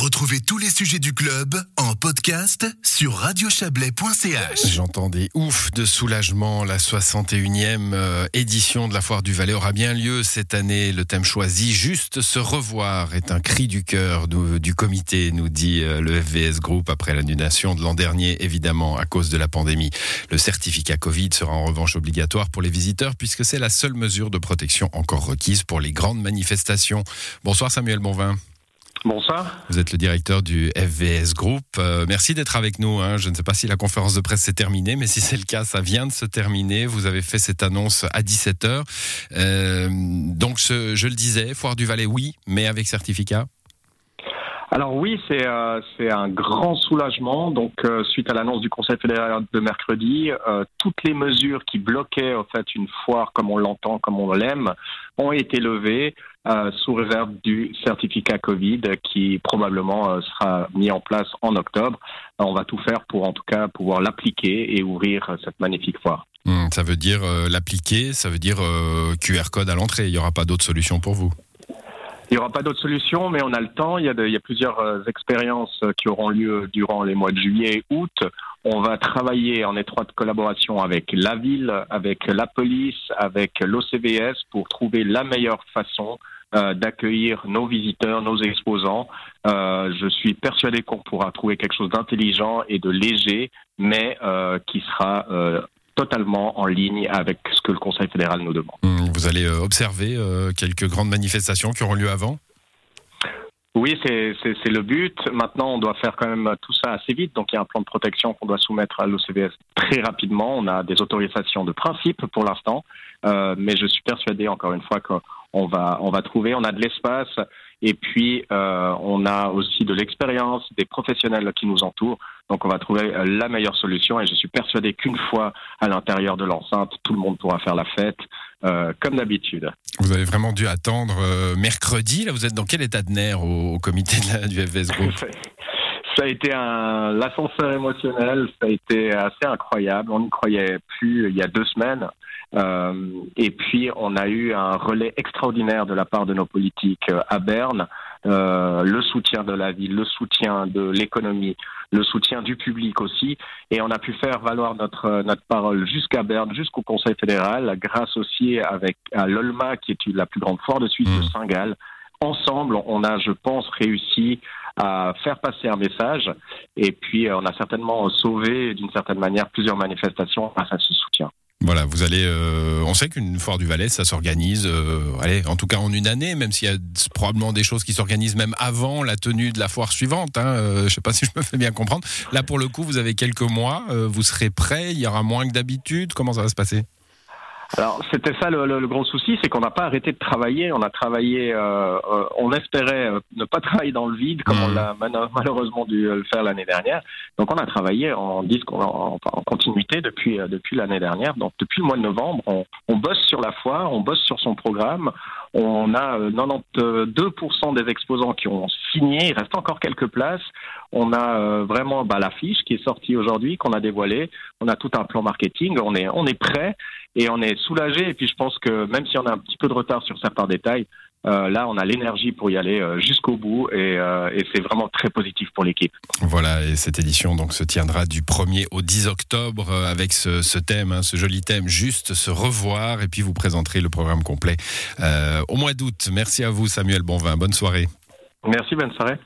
Retrouvez tous les sujets du club en podcast sur radiochablais.ch. J'entends des oufs de soulagement. La 61e euh, édition de la Foire du Valais aura bien lieu cette année. Le thème choisi, juste se revoir, est un cri du cœur du, du comité, nous dit euh, le FVS Group après l'annulation de l'an dernier, évidemment, à cause de la pandémie. Le certificat Covid sera en revanche obligatoire pour les visiteurs puisque c'est la seule mesure de protection encore requise pour les grandes manifestations. Bonsoir Samuel Bonvin. Bonsoir. Vous êtes le directeur du FVS Group. Euh, merci d'être avec nous. Hein. Je ne sais pas si la conférence de presse s'est terminée, mais si c'est le cas, ça vient de se terminer. Vous avez fait cette annonce à 17h. Euh, donc, je, je le disais, Foire du Valais, oui, mais avec certificat alors oui, c'est euh, un grand soulagement. Donc euh, suite à l'annonce du Conseil fédéral de mercredi, euh, toutes les mesures qui bloquaient en fait une foire comme on l'entend, comme on l'aime, ont été levées euh, sous réserve du certificat Covid qui probablement sera mis en place en octobre. on va tout faire pour en tout cas pouvoir l'appliquer et ouvrir cette magnifique foire. Hum, ça veut dire l'appliquer, ça veut dire QR code à l'entrée. Il n'y aura pas d'autre solution pour vous. Il n'y aura pas d'autre solution, mais on a le temps. Il y a, plusieurs euh, expériences euh, qui auront lieu durant les mois de juillet et août. On va travailler en étroite collaboration avec la ville, avec la police, avec l'OCVS pour trouver la meilleure façon euh, d'accueillir nos visiteurs, nos exposants. Je suis persuadé qu'on pourra trouver quelque chose d'intelligent et de léger, mais qui sera totalement en ligne avec ce que le Conseil fédéral nous demande. Vous allez euh, observer euh, quelques grandes manifestations qui auront lieu avant oui, c'est le but. Maintenant, on doit faire quand même tout ça assez vite. Donc, il y a un plan de protection qu'on doit soumettre à l'OCVS très rapidement. On a des autorisations de principe pour l'instant, euh, mais je suis persuadé, encore une fois, qu'on va, on va trouver. On a de l'espace et puis euh, on a aussi de l'expérience, des professionnels qui nous entourent. Donc, on va trouver la meilleure solution. Et je suis persuadé qu'une fois à l'intérieur de l'enceinte, tout le monde pourra faire la fête. Euh, comme d'habitude. Vous avez vraiment dû attendre euh, mercredi. Là, vous êtes dans quel état de nerfs au, comité du FVS Group Ça a été un l'ascenseur émotionnel, ça a été assez incroyable. On n'y croyait plus il y a deux semaines. Euh, et puis on a eu un relais extraordinaire de la part de nos politiques à Berne, euh, le soutien de la ville, le soutien de l'économie, le soutien du public aussi, et on a pu faire valoir notre notre parole jusqu'à Berne, jusqu'au Conseil fédéral, grâce aussi avec à l'Olma qui est la plus grande foire de Suisse de mmh. Saint-Gall. Ensemble, on a, je pense, réussi à faire passer un message, et puis on a certainement sauvé d'une certaine manière plusieurs manifestations grâce à ce soutien. Voilà, vous allez. Euh, on sait qu'une foire du Valais, ça s'organise. Euh, allez, en tout cas en une année, même s'il y a probablement des choses qui s'organisent même avant la tenue de la foire suivante. Hein, euh, je sais pas si je me fais bien comprendre. Là, pour le coup, vous avez quelques mois. vous serez prêt. Il y aura moins que d'habitude. Comment ça va se passer? Alors c'était ça le, le, gros souci, c'est qu'on n'a pas arrêté de travailler. On a travaillé, euh, euh on espérait euh, ne pas travailler dans le vide comme on mmh. l'a malheureusement dû le faire l'année dernière. Donc on a travaillé en disque en, en continuité depuis euh, depuis l'année dernière. Donc depuis le mois de novembre, on, on, bosse sur la foire, on bosse sur son programme. On a 92% des exposants qui ont signé. Il reste encore quelques places. On a vraiment bah, l'affiche qui est sortie aujourd'hui, qu'on a dévoilée. On a tout un plan marketing. On est on est prêt et on est soulagé. Et puis je pense que même si on a un petit peu de retard sur certains détails, euh, là, on a l'énergie pour y aller euh, jusqu'au bout et, euh, et c'est vraiment très positif pour l'équipe. Voilà, et cette édition donc se tiendra du 1er au 10 octobre avec ce, ce thème, hein, ce joli thème, juste se revoir et puis vous présenterez le programme complet au mois d'août. Merci à vous Samuel Bonvin, bonne soirée. Merci, bonne soirée.